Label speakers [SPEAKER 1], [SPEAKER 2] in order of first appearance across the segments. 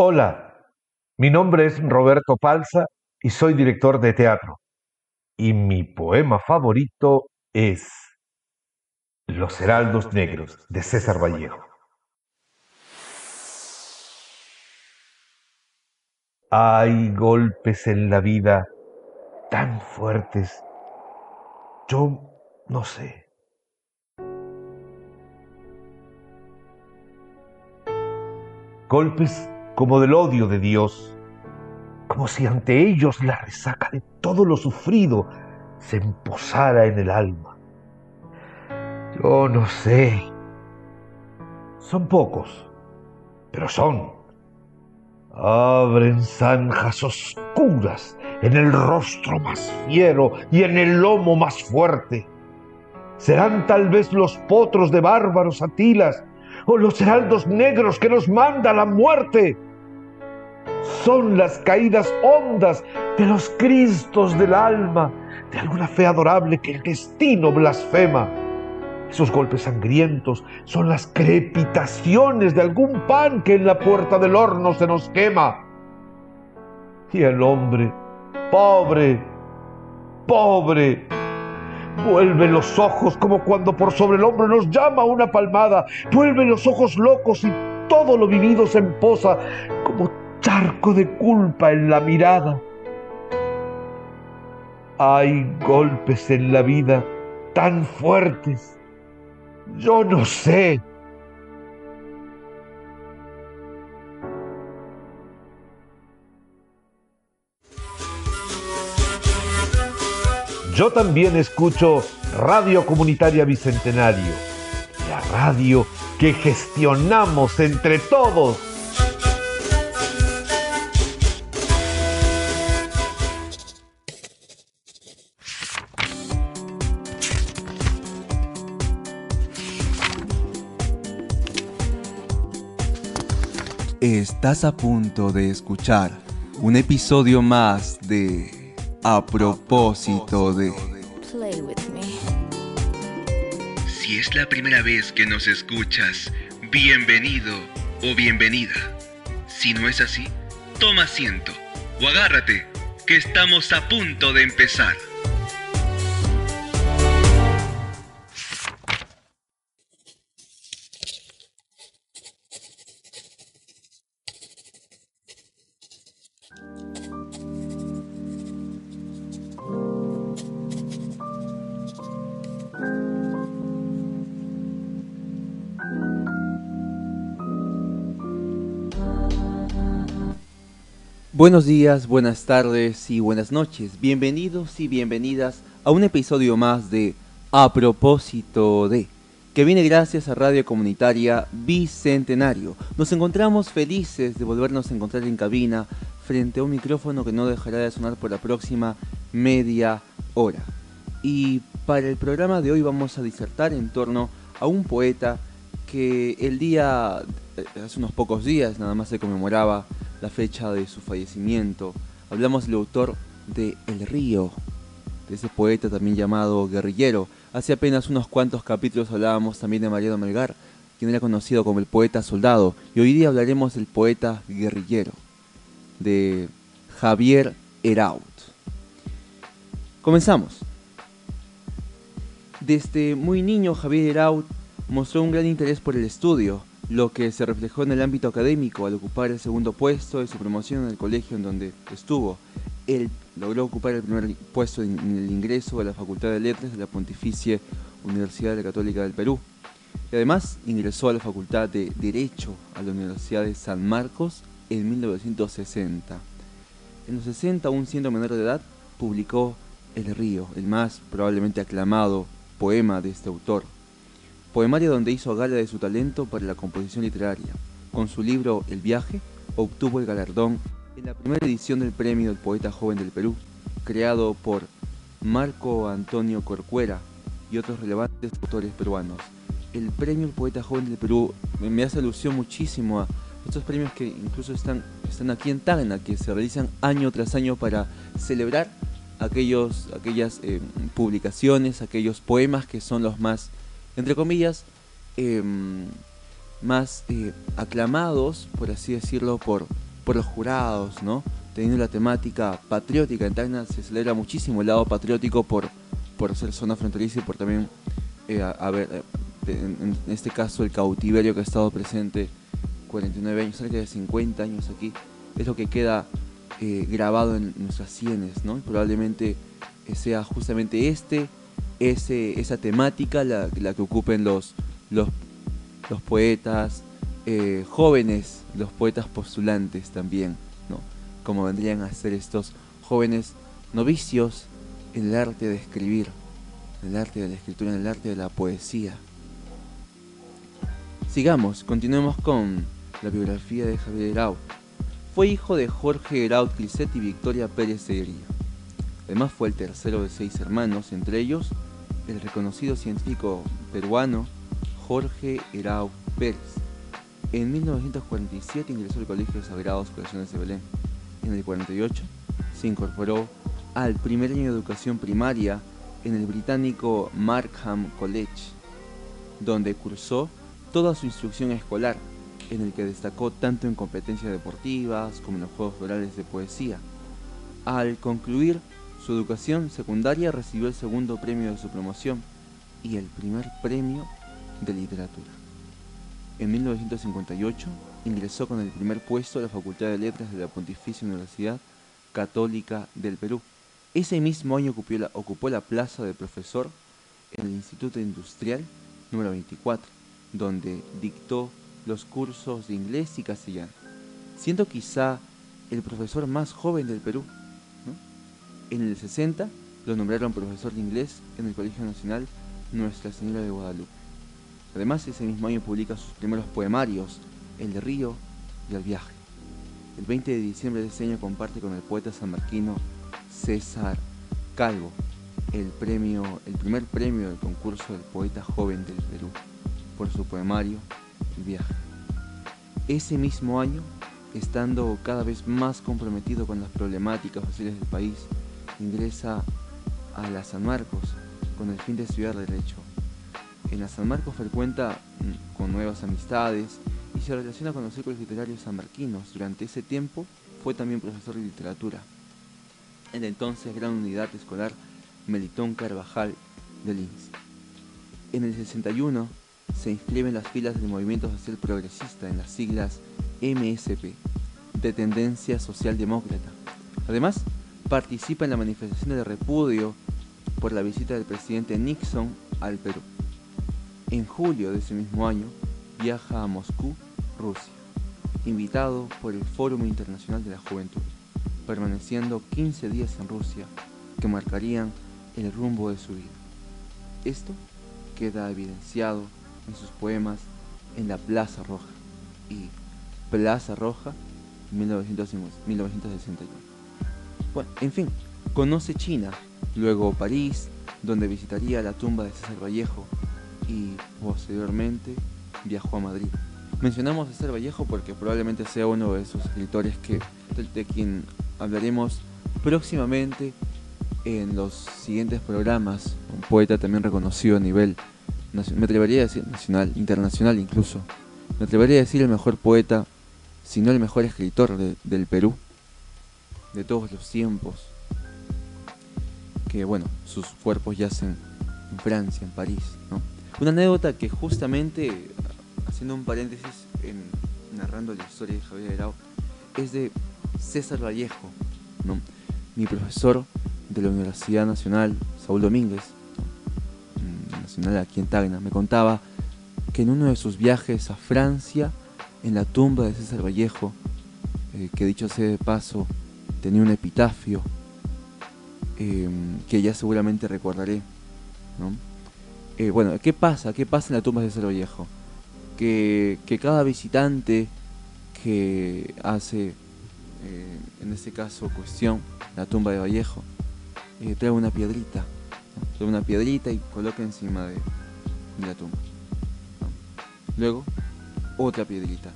[SPEAKER 1] Hola, mi nombre es Roberto Palza y soy director de teatro. Y mi poema favorito es Los Heraldos Negros de César Vallejo. Hay golpes en la vida tan fuertes. Yo no sé. Golpes como del odio de Dios, como si ante ellos la resaca de todo lo sufrido se emposara en el alma. Yo no sé. Son pocos, pero son. Abren zanjas oscuras en el rostro más fiero y en el lomo más fuerte. Serán tal vez los potros de bárbaros atilas o los heraldos negros que nos manda la muerte. Son las caídas hondas de los cristos del alma, de alguna fe adorable que el destino blasfema. Esos golpes sangrientos son las crepitaciones de algún pan que en la puerta del horno se nos quema. Y el hombre, pobre, pobre, vuelve los ojos como cuando por sobre el hombro nos llama una palmada, vuelve los ojos locos y todo lo vivido se emposa como charco de culpa en la mirada. Hay golpes en la vida tan fuertes yo no sé. Yo también escucho Radio Comunitaria Bicentenario, la radio que gestionamos entre todos.
[SPEAKER 2] Estás a punto de escuchar un episodio más de A propósito de... Si es la primera vez que nos escuchas, bienvenido o bienvenida. Si no es así, toma asiento o agárrate, que estamos a punto de empezar. Buenos días, buenas tardes y buenas noches. Bienvenidos y bienvenidas a un episodio más de A propósito de, que viene gracias a Radio Comunitaria Bicentenario. Nos encontramos felices de volvernos a encontrar en cabina frente a un micrófono que no dejará de sonar por la próxima media hora. Y para el programa de hoy vamos a disertar en torno a un poeta que el día, eh, hace unos pocos días nada más se conmemoraba la fecha de su fallecimiento. Hablamos del autor de El Río, de ese poeta también llamado guerrillero. Hace apenas unos cuantos capítulos hablábamos también de Mariano Melgar, quien era conocido como el poeta soldado, y hoy día hablaremos del poeta guerrillero, de Javier Heraut. Comenzamos. Desde muy niño Javier Heraut mostró un gran interés por el estudio, lo que se reflejó en el ámbito académico al ocupar el segundo puesto de su promoción en el colegio en donde estuvo. Él logró ocupar el primer puesto en el ingreso a la Facultad de Letras de la Pontificia Universidad Católica del Perú. Y además ingresó a la Facultad de Derecho a la Universidad de San Marcos en 1960. En los 60, aún siendo menor de edad, publicó El Río, el más probablemente aclamado poema de este autor poemario donde hizo gala de su talento para la composición literaria. Con su libro El viaje, obtuvo el galardón en la primera edición del Premio del Poeta Joven del Perú, creado por Marco Antonio Corcuera y otros relevantes autores peruanos. El Premio del Poeta Joven del Perú me hace alusión muchísimo a estos premios que incluso están, están aquí en Tacna, que se realizan año tras año para celebrar aquellos, aquellas eh, publicaciones, aquellos poemas que son los más entre comillas, em, más eh, aclamados, por así decirlo, por por los jurados, ¿no? Teniendo la temática patriótica. En Tacna se celebra muchísimo el lado patriótico por, por ser zona fronteriza y por también, eh, a, ver, eh, en, este caso el cautiverio que ha estado presente 49 años, cerca de 50 años aquí, es lo que queda grabado en nuestras sienes, ¿no? probablemente sea justamente este, ese, esa temática la, la que ocupen los, los, los poetas jóvenes, los poetas postulantes también, ¿no? Como vendrían a ser estos jóvenes novicios en el arte de escribir, en el arte de la escritura, en el arte de la poesía. Sigamos, continuemos con la biografía de Javier Herau. Fue hijo de Jorge Herau Cliset y Victoria Pérez Seguería. Además fue el tercero de seis hermanos, entre ellos el reconocido científico peruano Jorge Herau Pérez. En 1947 ingresó al Colegio Sagrados Corazones de Belén. En el 48 se incorporó al primer año de educación primaria en el británico Markham College, donde cursó toda su instrucción escolar, en el que destacó tanto en competencias deportivas como en los juegos orales de poesía. Al concluir su educación secundaria recibió el segundo premio de su promoción y el primer premio de literatura. En 1958 ingresó con el primer puesto a la Facultad de Letras de la Pontificia Universidad Católica del Perú ese mismo año ocupó la, plaza de profesor en el Instituto Industrial número 24, donde dictó los cursos de inglés y castellano, siendo quizá el profesor más joven del Perú. En el 60 lo nombraron profesor de inglés en el Colegio Nacional Nuestra Señora de Guadalupe. Además, ese mismo año publica sus primeros poemarios, El Río y El Viaje. El 20 de diciembre de ese año comparte con el poeta sanmarquino César Calvo, el, premio, el primer premio del concurso del poeta joven del Perú, por su poemario El viaje. Ese mismo año, estando cada vez más comprometido con las problemáticas sociales del país, ingresa a la San Marcos con el fin de estudiar Derecho. En la San Marcos frecuenta mm, con nuevas amistades y se relaciona con los círculos literarios sanmarquinos. Durante ese tiempo fue también profesor de literatura en la entonces Gran Unidad Escolar Melitón Carvajal de Linz. En el 61 se inscribe en las filas del Movimiento Social Progresista en las siglas MSP, de tendencia socialdemócrata. Además, participa en la manifestación de repudio por la visita del presidente Nixon al Perú. En julio de ese mismo año viaja a Moscú, Rusia, invitado por el Fórum Internacional de la Juventud permaneciendo 15 días en Rusia que marcarían el rumbo de su vida. Esto queda evidenciado en sus poemas en la Plaza Roja y Plaza Roja 1961. En fin, conoce China, luego París, donde visitaría la tumba de César Vallejo y posteriormente viajó a Madrid. Mencionamos a César Vallejo porque probablemente sea uno de esos escritores que, de quien hablaremos próximamente en los siguientes programas. Un poeta también reconocido a nivel, me atrevería a decir nacional, internacional incluso. Me atrevería a decir el mejor poeta, si no el mejor escritor del Perú, de todos los tiempos. Que bueno, sus cuerpos yacen en Francia, en París. Una anécdota que justamente, haciendo un paréntesis, en, narrando la historia de Javier Herao, es de César Vallejo, ¿no? mi profesor de la Universidad Nacional, Saúl Domínguez, mm, nacional aquí en Tacna, me contaba que en uno de sus viajes a Francia, en la tumba de César Vallejo, eh, que dicho sea de paso, tenía un epitafio em, que ya seguramente recordaré. Eh, bueno, ¿qué pasa? ¿Qué pasa en la tumba de César Vallejo? Que, cada visitante que hace eh, en este caso cuestión, la tumba de Vallejo, eh, trae una piedrita, trae una piedrita y coloca encima de, la tumba. Luego, otra piedrita,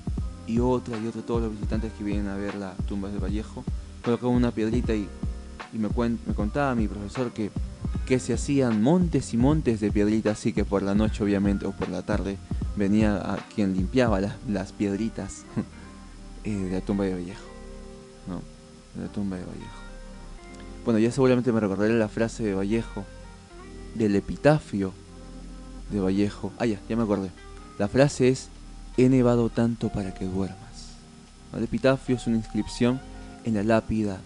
[SPEAKER 2] y otra y otra, todos los visitantes que vienen a ver la tumba de Vallejo, colocan una piedrita y, me, me contaba mi profesor que, se hacían montes y montes de piedritas, así que por la noche obviamente o por la tarde venía quien limpiaba las, piedritas eh, de la tumba de Vallejo. ¿no? De la tumba de Vallejo. Bueno, ya seguramente me recordaré la frase de Vallejo, del epitafio de Vallejo. Ah, ya, ya me acordé. La frase es, he nevado tanto para que duermas. El epitafio es una inscripción en la lápida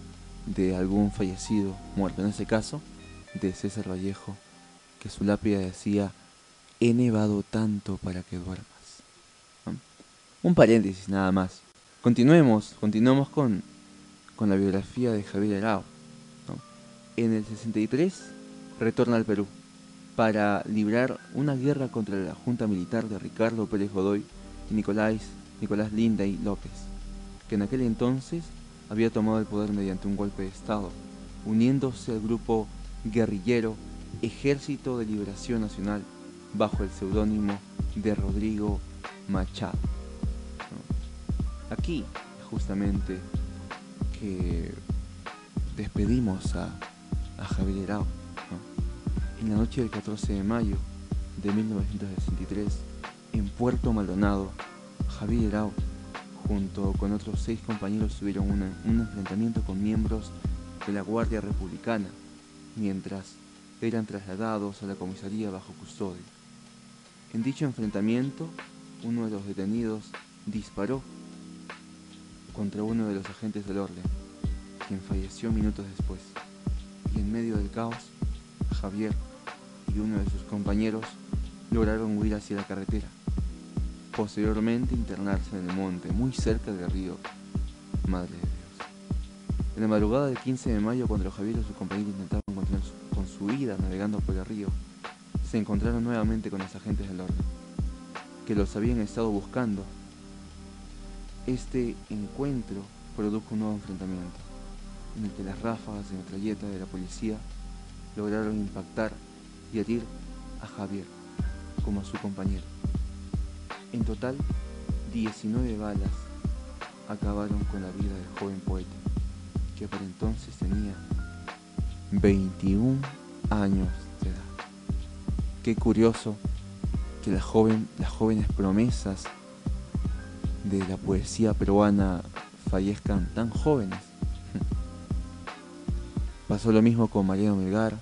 [SPEAKER 2] de algún fallecido muerto, en ese caso de César Vallejo, que su lápida decía, he nevado tanto para que duermas. Un paréntesis nada más. Continuemos, continuemos con, con la biografía de Javier Arao. En el 63 retorna al Perú para librar una guerra contra la junta militar de Ricardo Pérez Godoy y Nicolás, Nicolás Linday López, que en aquel entonces había tomado el poder mediante un golpe de Estado, uniéndose al grupo guerrillero Ejército de Liberación Nacional bajo el seudónimo de Rodrigo Machado. Aquí justamente que despedimos a, Javier Herao. En la noche del 14 de mayo de 1963, en Puerto Maldonado, Javier Herao junto con otros seis compañeros tuvieron un enfrentamiento con miembros de la Guardia Republicana, mientras eran trasladados a la comisaría bajo custodia. En dicho enfrentamiento, uno de los detenidos disparó contra uno de los agentes del orden, quien falleció minutos después. Y en medio del caos, Javier y uno de sus compañeros lograron huir hacia la carretera. Posteriormente internarse en el monte, muy cerca del río Madre de Dios. En la madrugada del 15 de mayo, cuando Javier y sus compañeros intentaban continuar con su vida navegando por el río, se encontraron nuevamente con los agentes del orden, que los habían estado buscando. Este encuentro produjo un nuevo enfrentamiento, en el que las ráfagas de metralleta de la policía lograron impactar y herir a Javier como a su compañero. En total, 19 balas acabaron con la vida del joven poeta, que por entonces tenía 21 años de edad. Qué curioso que las jóvenes promesas de la poesía peruana fallezcan tan jóvenes. Pasó lo mismo con Mariano Melgar,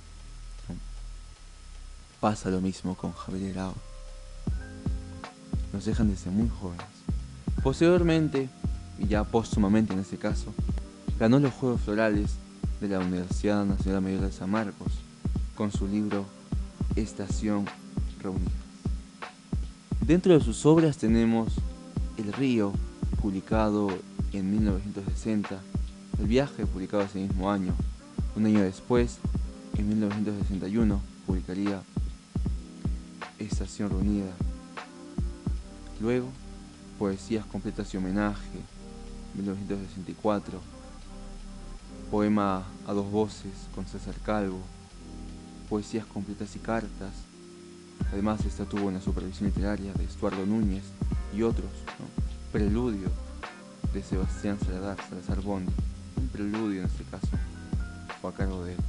[SPEAKER 2] pasa lo mismo con Javier Herao nos dejan desde muy jóvenes. Posteriormente, y ya póstumamente en este caso, ganó los Juegos Florales de la Universidad Nacional Mayor de San Marcos con su libro Estación Reunida. Dentro de sus obras tenemos El río, publicado en 1960, El viaje, publicado ese mismo año. Un año después, en 1961, publicaría Estación Reunida Luego, Poesías completas y homenaje, 1964, Poema a dos voces con César Calvo, Poesías completas y cartas, además esta tuvo una supervisión literaria de Estuardo Núñez y otros, Preludio de Sebastián Salazar, Salazar Bondi, un preludio en este caso, fue a cargo de él.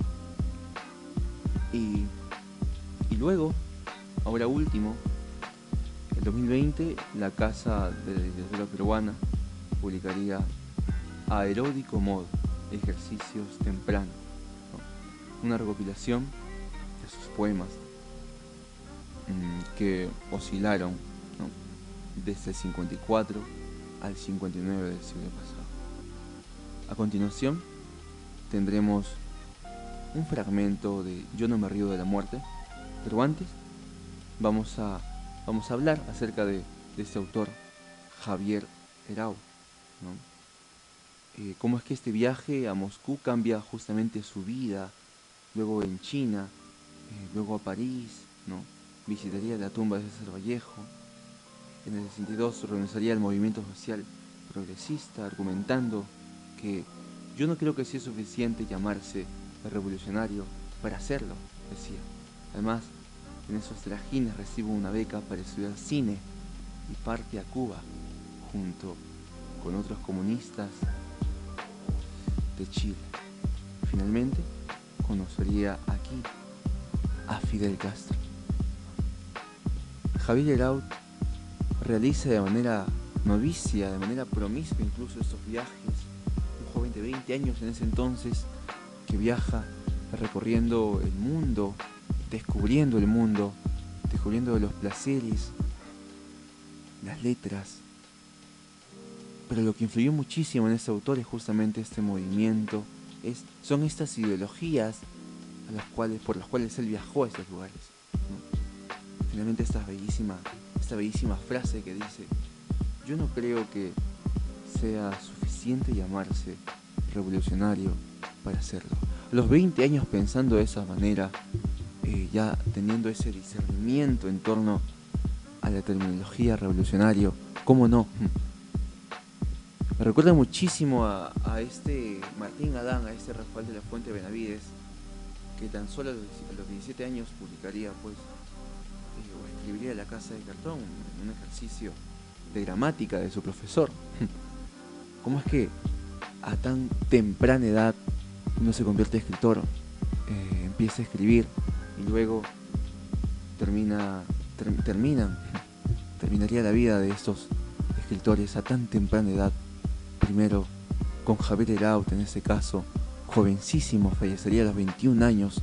[SPEAKER 2] Y, y luego, ahora último, 2020, la Casa de la Literatura Peruana publicaría Aeródico Modo, Ejercicios Tempranos, una recopilación de sus poemas mm, que oscilaron desde el 54 al 59 del siglo pasado. A continuación, tendremos un fragmento de Yo no me río de la muerte, pero antes vamos a vamos a hablar acerca de, este autor, Javier Herau. Eh, cómo es que este viaje a Moscú cambia justamente su vida, luego en China, eh, luego a París, ¿no? visitaría la tumba de César Vallejo, en el 62 renunciaría al movimiento social progresista, argumentando que yo no creo que sea suficiente llamarse revolucionario para hacerlo, decía. Además, en esos trajines recibo una beca para estudiar cine y parte a Cuba junto con otros comunistas de Chile. Finalmente, conocería aquí a Fidel Castro. Javier Heraut realiza de manera novicia, de manera promiscua incluso estos viajes, un joven de 20 años en ese entonces que viaja recorriendo el mundo, descubriendo el mundo, descubriendo los placeres, las letras. Pero lo que influyó muchísimo en este autor es justamente este movimiento, es, son estas ideologías a las cuales, por las cuales él viajó a estos lugares. Finalmente esta bellísima, esta bellísima frase que dice, yo no creo que sea suficiente llamarse revolucionario para hacerlo. A los 20 años pensando de esa manera, ya teniendo ese discernimiento en torno a la terminología revolucionario, ¿cómo no? Me recuerda muchísimo a, este Martín Adán, a este Rafael de la Fuente Benavides, que tan solo a los 17 años publicaría, pues, eh, o escribiría La Casa de Cartón, un ejercicio de gramática de su profesor. ¿Cómo es que a tan temprana edad uno se convierte en escritor, eh, empieza a escribir y luego termina, terminan, terminaría la vida de estos escritores a tan temprana edad? Primero con Javier Heraut en ese caso, jovencísimo, fallecería a los 21 años,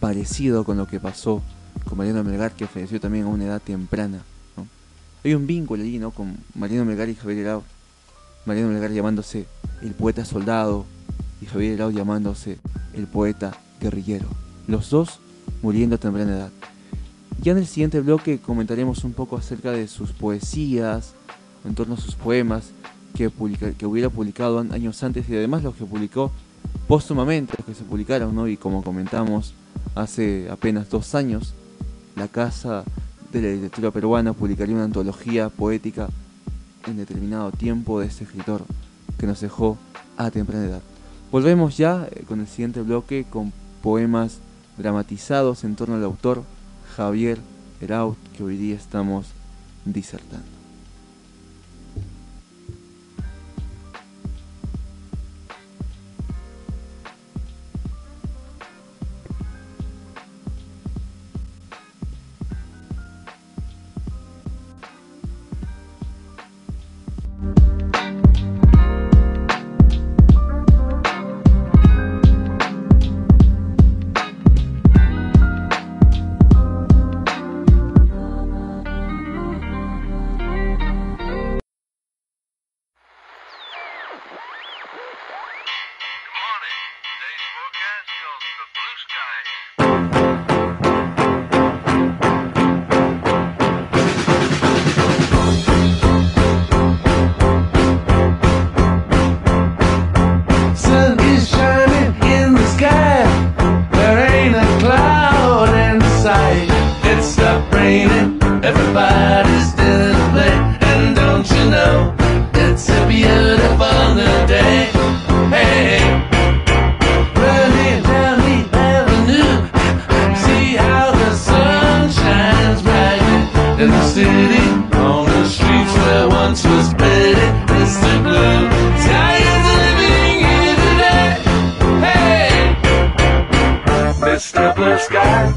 [SPEAKER 2] parecido con lo que pasó con Mariano Melgar, que falleció también a una edad temprana. Hay un vínculo allí ¿no? con Mariano Melgar y Javier Heraut. Mariano Melgar llamándose el poeta soldado y Javier Heraut llamándose el poeta guerrillero. Los dos muriendo a temprana edad. Ya en el siguiente bloque comentaremos un poco acerca de sus poesías, en torno a sus poemas que, hubiera publicado años antes y además los que publicó póstumamente, los que se publicaron, ¿no? Y como comentamos hace apenas dos años, la Casa de la Literatura Peruana publicaría una antología poética en determinado tiempo de este escritor que nos dejó a temprana edad. Volvemos ya eh, con el siguiente bloque con poemas dramatizados en torno al autor Javier Heraut que hoy día estamos disertando.
[SPEAKER 3] once was better, Mr. Blue. Sky is living here today. Hey, Mr. Blue Sky.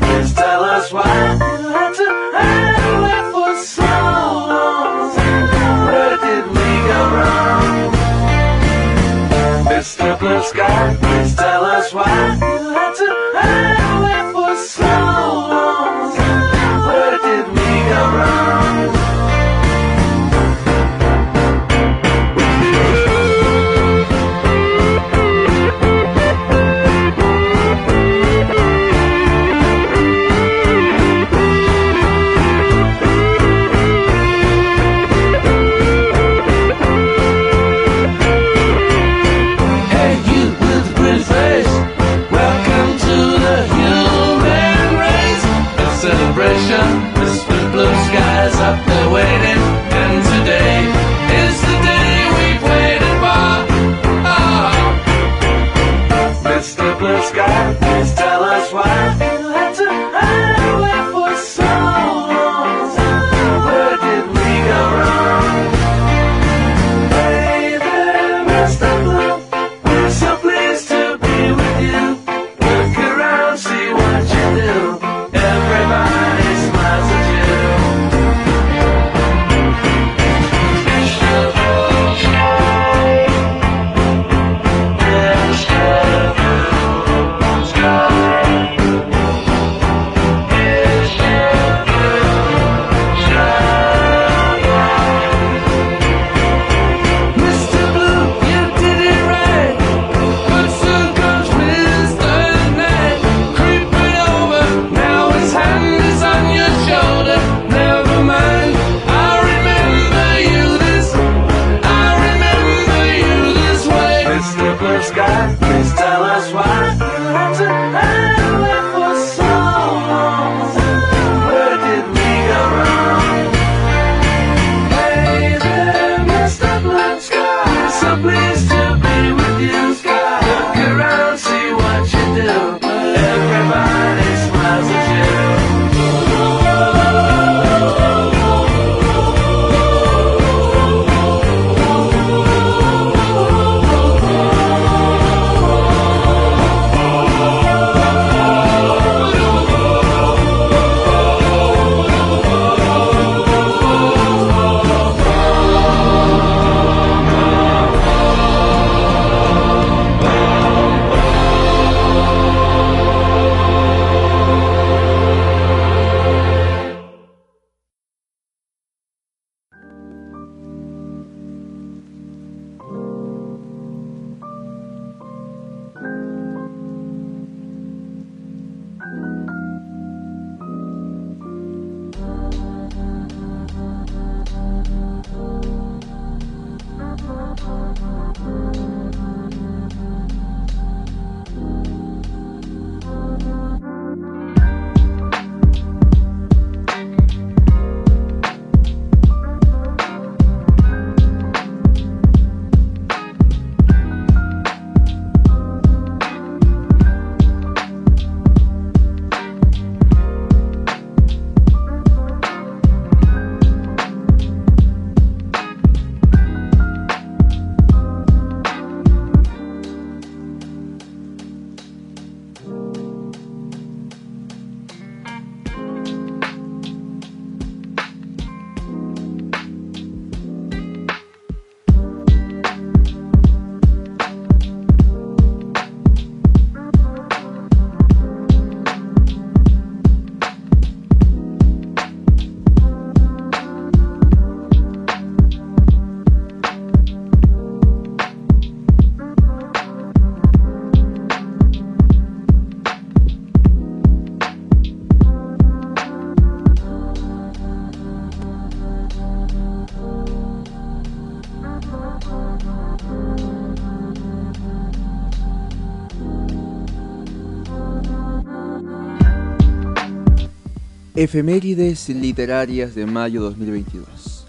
[SPEAKER 2] Efemérides literarias de mayo 2022.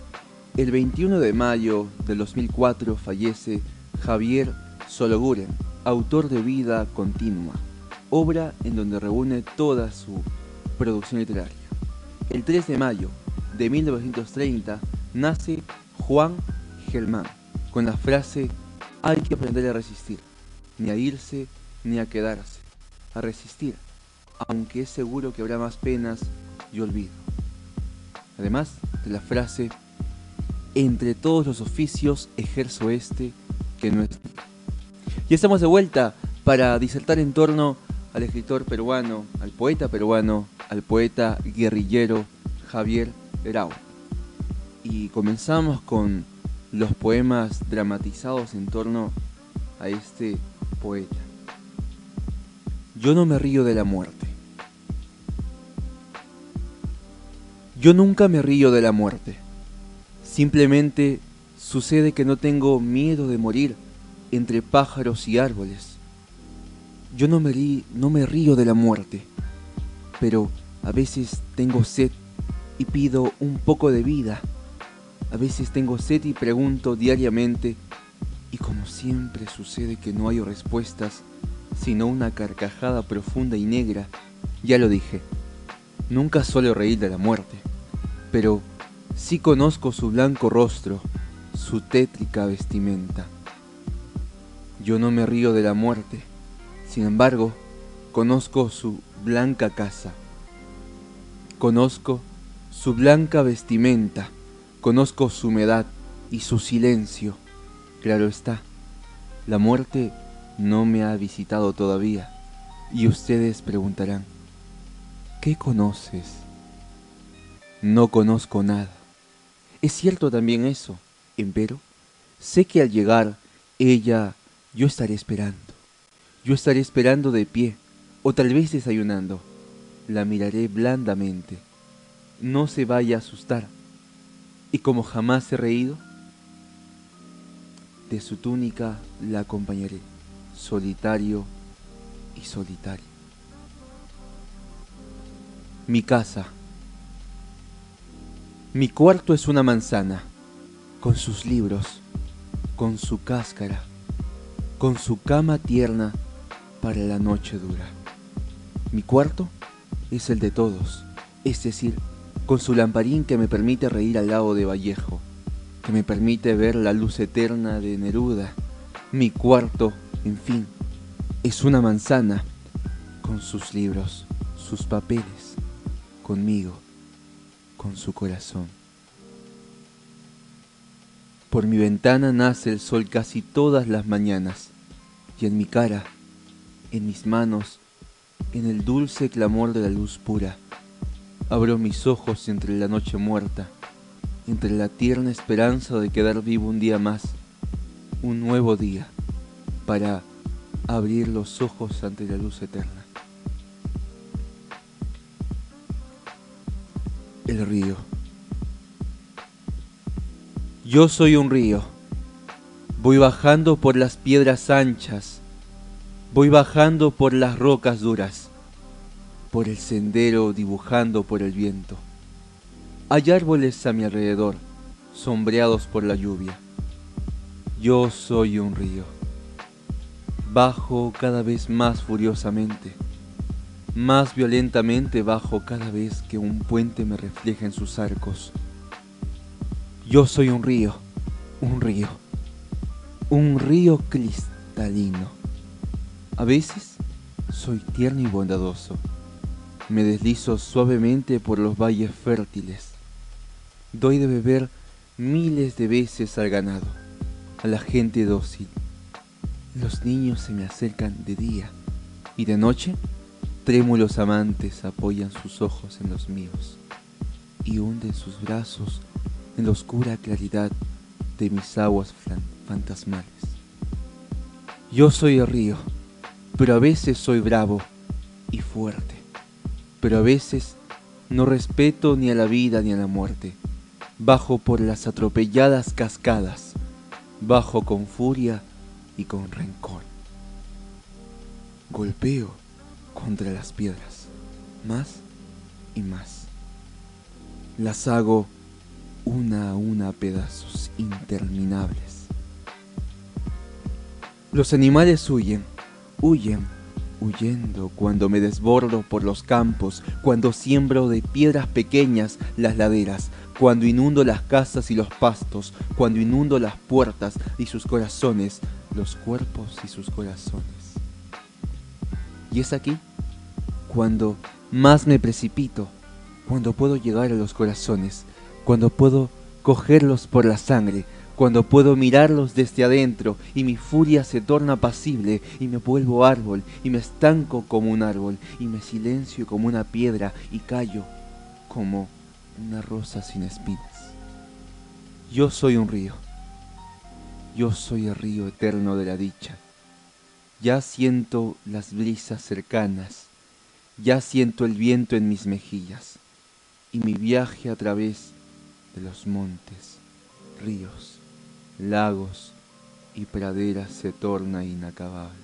[SPEAKER 2] El 21 de mayo del 2004 fallece Javier Sologuren, autor de Vida Continua, obra en donde reúne toda su producción literaria. El 3 de mayo de 1930 nace Juan Germán con la frase hay que aprender a resistir, ni a irse ni a quedarse, a resistir, aunque es seguro que habrá más penas y olvido. Además de la frase, entre todos los oficios ejerzo este que no es Y estamos de vuelta para disertar en torno al escritor peruano, al poeta peruano, al poeta guerrillero Javier Grau. Y comenzamos con los poemas dramatizados en torno a este poeta. Yo no me río de la muerte. Yo nunca me río de la muerte. Simplemente sucede que no tengo miedo de morir entre pájaros y árboles. Yo no me, no me río de la muerte, pero a veces tengo sed y pido un poco de vida. A veces tengo sed y pregunto diariamente, y como siempre sucede que no hay respuestas, sino una carcajada profunda y negra, ya lo dije, nunca suelo reír de la muerte pero sí conozco su blanco rostro, su tétrica vestimenta. Yo no me río de la muerte, sin embargo, conozco su blanca casa. Conozco su blanca vestimenta, conozco su humedad y su silencio. Claro está, la muerte no me ha visitado todavía, y ustedes preguntarán, ¿qué conoces? No conozco nada. Es cierto también eso, empero, sé que al llegar ella, yo estaré esperando. Yo estaré esperando de pie, o tal vez desayunando. La miraré blandamente. No se vaya a asustar. Y como jamás he reído, de su túnica la acompañaré, solitario y solitario. Mi casa mi cuarto es una manzana, con sus libros, con su cáscara, con su cama tierna para la noche dura. Mi cuarto es el de todos, es decir, con su lamparín que me permite reír al lado de Vallejo, que me permite ver la luz eterna de Neruda. Mi cuarto, en fin, es una manzana con sus libros, sus papeles, conmigo con su corazón. Por mi ventana nace el sol casi todas las mañanas, y en mi cara, en mis manos, en el dulce clamor de la luz pura, abro mis ojos entre la noche muerta, entre la tierna esperanza de quedar vivo un día más, un nuevo día, para abrir los ojos ante la luz eterna. Río. Yo soy un río. Voy bajando por las piedras anchas. Voy bajando por las rocas duras. Por el sendero dibujando por el viento. Hay árboles a mi alrededor, sombreados por la lluvia. Yo soy un río. Bajo cada vez más furiosamente más violentamente bajo cada vez que un puente me refleja en sus arcos. Yo soy un río, un río, un río cristalino. A veces soy tierno y bondadoso. Me deslizo suavemente por los valles fértiles. Doy de beber miles de veces al ganado, a la gente dócil. Los niños se me acercan de día y de noche Trémulos amantes apoyan sus ojos en los míos y hunden sus brazos en la oscura claridad de mis aguas fantasmales. Yo soy el río, pero a veces soy bravo y fuerte, pero a veces no respeto ni a la vida ni a la muerte. Bajo por las atropelladas cascadas, bajo con furia y con rencor. Golpeo contra las piedras, más y más. las hago una a una pedazos interminables. Los animales huyen, huyen, huyendo cuando me desbordo por los campos, cuando siembro de piedras pequeñas las laderas, cuando inundo las casas y los pastos, cuando inundo las puertas y sus corazones, los cuerpos y sus corazones. Y es aquí cuando más me precipito, cuando puedo llegar a los corazones, cuando puedo cogerlos por la sangre, cuando puedo mirarlos desde adentro y mi furia se torna pasible y me vuelvo árbol y me estanco como un árbol y me silencio como una piedra y callo como una rosa sin espinas. Yo soy un río, yo soy el río eterno de la dicha. Ya siento las brisas cercanas, ya siento el viento en mis mejillas y mi viaje a través de los montes, ríos, lagos y praderas se torna inacabable.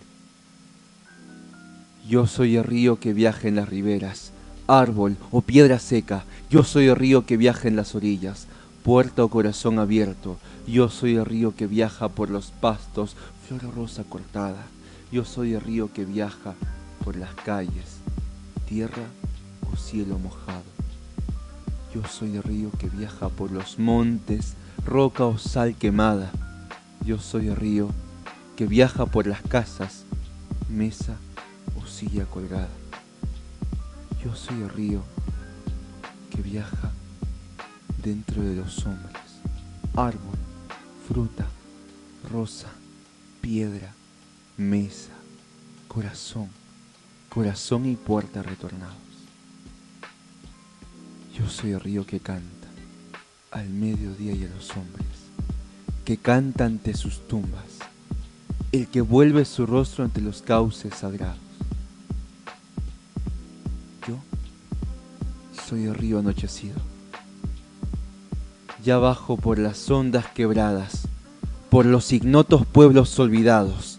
[SPEAKER 2] Yo soy el río que viaja en las riberas, árbol o piedra seca, yo soy el río que viaja en las orillas, puerta o corazón abierto, yo soy el río que viaja por los pastos, flor rosa cortada, yo soy el río que viaja por las calles, tierra o cielo mojado. Yo soy el río que viaja por los montes, roca o sal quemada. Yo soy el río que viaja por las casas, mesa o silla colgada. Yo soy el río que viaja dentro de los hombres, árbol, fruta, rosa, piedra, mesa, corazón, corazón y puerta retornados. Yo soy el río que canta al mediodía y a los hombres, que canta ante sus tumbas, el que vuelve su rostro ante los cauces sagrados. Yo soy el río anochecido. Ya bajo por las ondas quebradas, por los ignotos pueblos olvidados,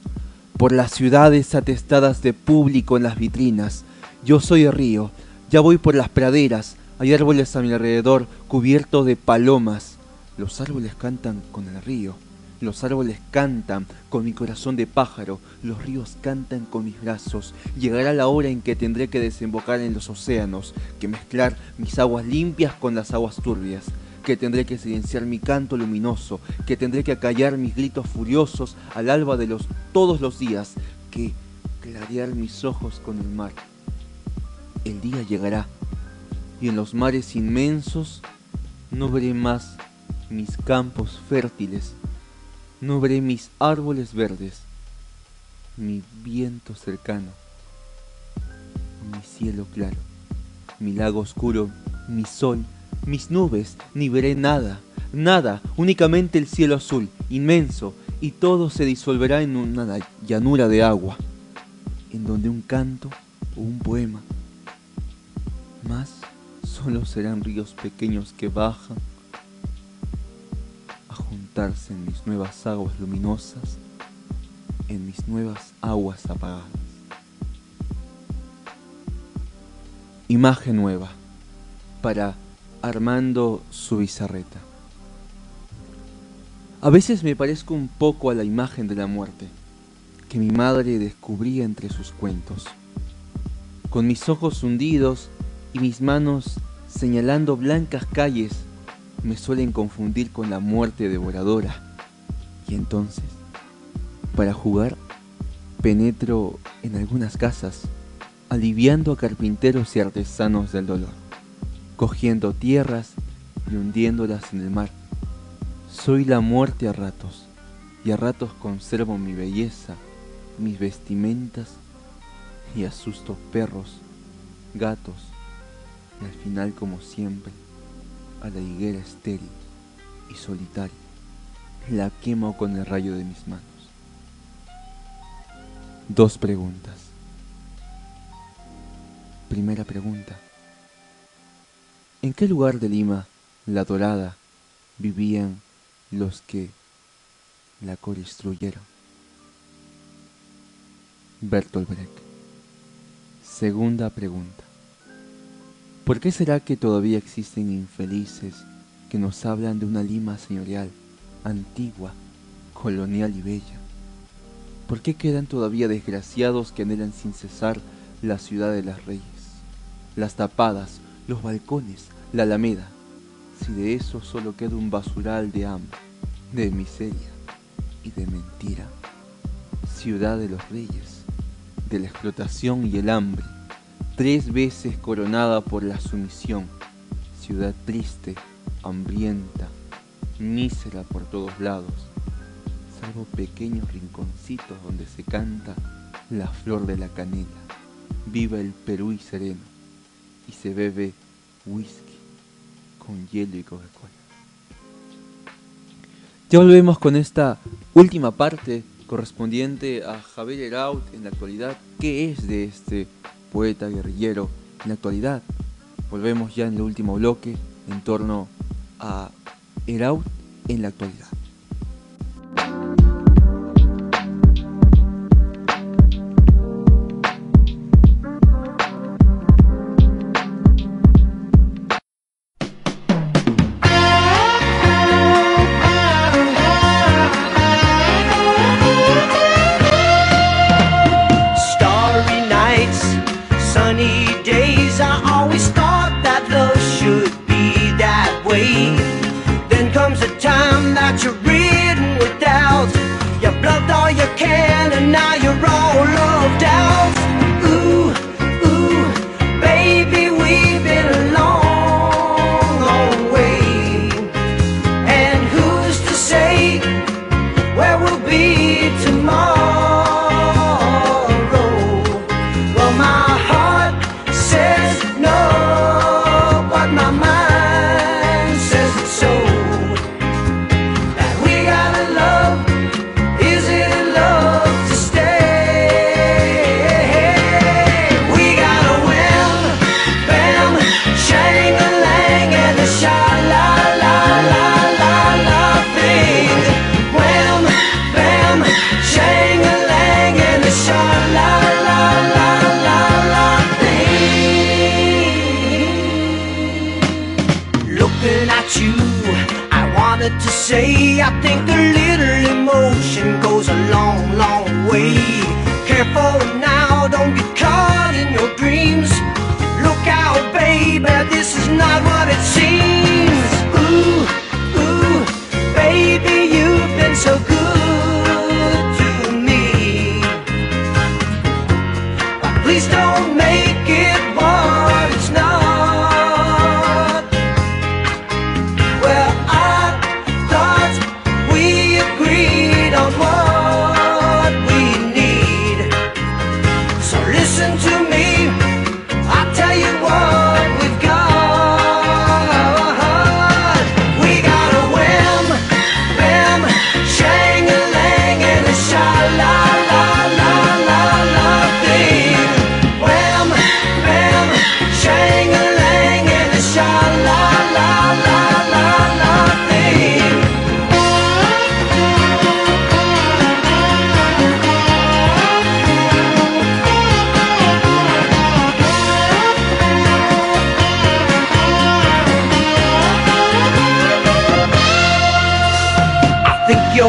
[SPEAKER 2] por las ciudades atestadas de público en las vitrinas. Yo soy el río, ya voy por las praderas, hay árboles a mi alrededor cubiertos de palomas. Los árboles cantan con el río. Los árboles cantan con mi corazón de pájaro. Los ríos cantan con mis brazos. Llegará la hora en que tendré que desembocar en los océanos, que mezclar mis aguas limpias con las aguas turbias que tendré que silenciar mi canto luminoso, que tendré que acallar mis gritos furiosos al alba de los todos los días, que clarear mis ojos con el mar. El día llegará y en los mares inmensos no veré más mis campos fértiles, no veré mis árboles verdes, mi viento cercano, mi cielo claro, mi lago oscuro, mi sol, mis nubes, ni veré nada, nada, únicamente el cielo azul, inmenso, y todo se disolverá en una llanura de agua, en donde un canto o un poema, más solo serán ríos pequeños que bajan a juntarse en mis nuevas aguas luminosas, en mis nuevas aguas apagadas. Imagen nueva para Armando Subizarreta. A veces me parezco un poco a la imagen de la muerte que mi madre descubría entre sus cuentos. Con mis ojos hundidos y mis manos señalando blancas calles me suelen confundir con la muerte devoradora. Y entonces, para jugar, penetro en algunas casas, aliviando a carpinteros y artesanos del dolor, cogiendo tierras y hundiéndolas en el mar. Soy la muerte a ratos, y a ratos conservo mi belleza, mis vestimentas, y asusto perros, gatos, y al final, como siempre, a la higuera estéril y solitaria, la quemo con el rayo de mis manos. Dos preguntas. Primera pregunta. ¿En qué lugar de Lima, la dorada, vivían los que la construyeron? Bertolt Brecht. Segunda pregunta.
[SPEAKER 4] ¿Por qué será que todavía existen infelices que nos hablan de una Lima señorial, antigua, colonial y bella? ¿Por qué quedan todavía desgraciados que anhelan sin cesar la ciudad de las reyes? Las tapadas, los balcones, la alameda. Si de eso solo queda un basural de hambre, de miseria y de mentira. Ciudad de los reyes, de la explotación y el hambre, tres veces coronada por la sumisión. Ciudad triste, hambrienta, mísera por todos lados salvo pequeños rinconcitos donde se canta la flor de la canela. Viva el Perú y sereno. Y se bebe whisky con hielo y Coca-Cola. Ya volvemos con esta última parte correspondiente a Javier Heraut en la actualidad. ¿Qué es de este poeta guerrillero en la actualidad? Volvemos ya en el último bloque en torno a Heraut en la actualidad.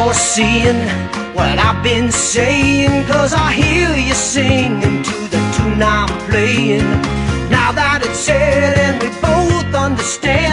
[SPEAKER 4] you're seeing what I've been saying Cause I hear you singing to the tune I'm playing. Now that it's said and we both understand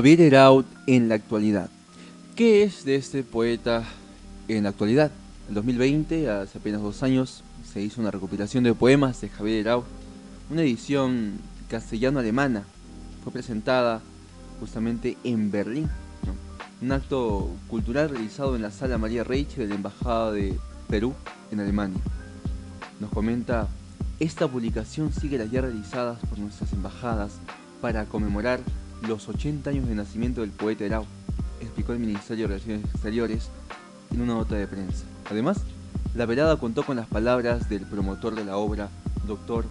[SPEAKER 4] Javier Heraut
[SPEAKER 2] en la actualidad. ¿Qué es de este poeta en la actualidad? En 2020, hace apenas dos años, se hizo una recopilación de poemas de Javier Herau, una edición castellano-alemana. Fue presentada justamente en Berlín, un acto cultural realizado en la sala María Reich de la Embajada de Perú en Alemania. Nos comenta, esta publicación sigue las ya realizadas por nuestras embajadas para conmemorar los 80 años de nacimiento del poeta Herau, explicó el Ministerio de Relaciones Exteriores en una nota de prensa. Además, la velada contó con las palabras del promotor de la obra, doctor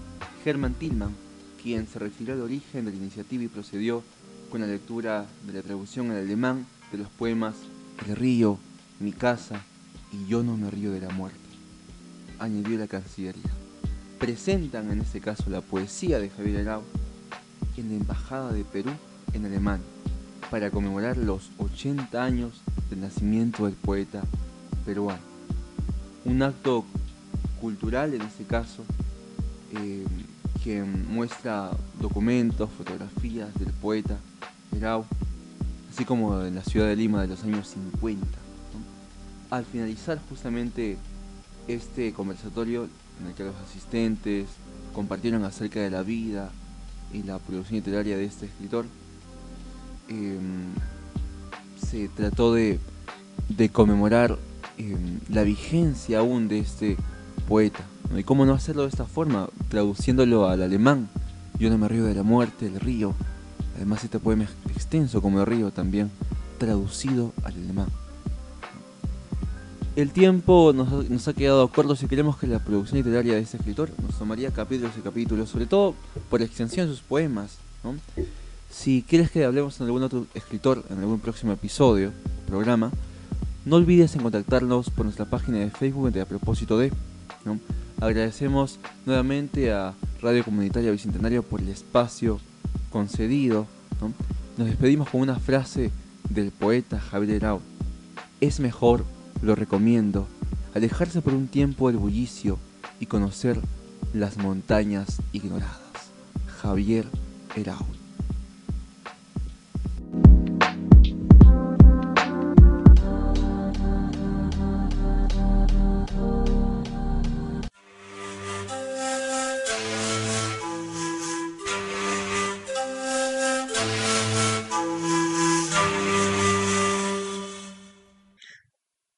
[SPEAKER 2] Hermann Tillmann, quien se refirió al origen de la iniciativa y procedió con la lectura de la traducción al alemán de los poemas El río, mi casa y Yo no me río de la muerte. Añadió la Cancillería. Presentan en este caso la poesía de Javier Arau en la Embajada de Perú en Alemania para conmemorar los 80 años del nacimiento del poeta peruano. Un acto cultural en este caso eh, que muestra documentos, fotografías del poeta Perau, así como en la ciudad de Lima de los años 50. Al finalizar justamente este conversatorio en el que los asistentes compartieron acerca de la vida y la producción literaria de este escritor, em, se trató de, conmemorar em, la vigencia aún de este poeta. ¿Y cómo no hacerlo de esta forma? Traduciéndolo al alemán. Yo no me río de la muerte, el río. Además este poema es extenso como el río también, traducido al alemán. El tiempo nos ha, quedado corto si queremos que la producción literaria de este escritor nos tomaría capítulos y capítulos, sobre todo por extensión de sus poemas. Si quieres que hablemos con algún otro escritor en algún próximo episodio, programa, no olvides en contactarnos por nuestra página de Facebook de A Propósito de. Agradecemos nuevamente a Radio Comunitaria Bicentenario por el espacio concedido. Nos despedimos con una frase del poeta Javier Herau. Es mejor, lo recomiendo, alejarse por un tiempo del bullicio y conocer las montañas ignoradas. Javier Herau.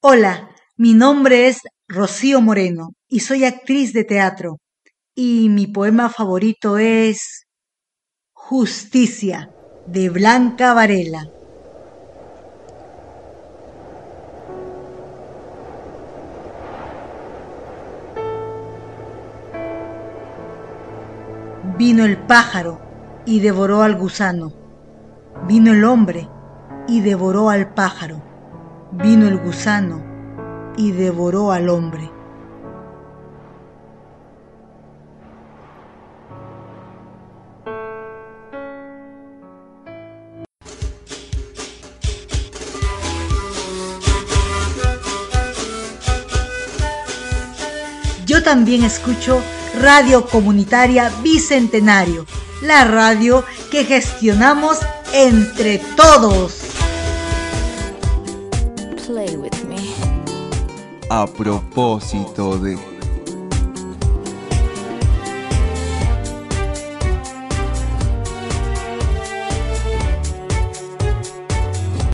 [SPEAKER 5] Hola, mi nombre es Rocío Moreno y soy actriz de teatro. Y mi poema favorito es Justicia de Blanca Varela. Vino el pájaro y devoró al gusano. Vino el hombre y devoró al pájaro vino el gusano y devoró al hombre. Yo también escucho Radio Comunitaria Bicentenario, la radio que gestionamos entre todos.
[SPEAKER 2] A propósito de...